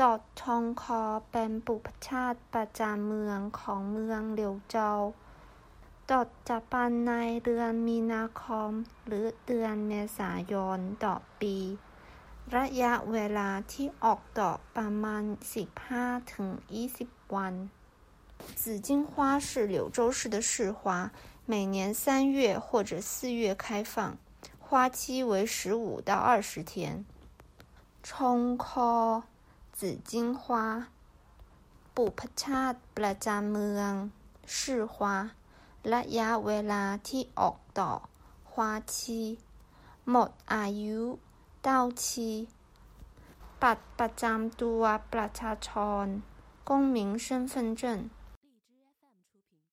ดอดชองคอเป็นบุพชาติประจำเมืองของเมืองเหลียวเจาดอดจะปันในเดือนมีนาคม หรือเดือนเมษายนต่อปี ระยะเวลาที่ออกดอกประมาณ 15-20 วัน紫荆花是柳州市的市花，每年三月或者四月开放，花期为十五到二十天。ชงคอ 紫荆花บุพชาติประจำเมือง是花ระยะเวลาที่ออกดอก花期หมดอายุ到期บัตรประจำตัวประชาชน公民身份证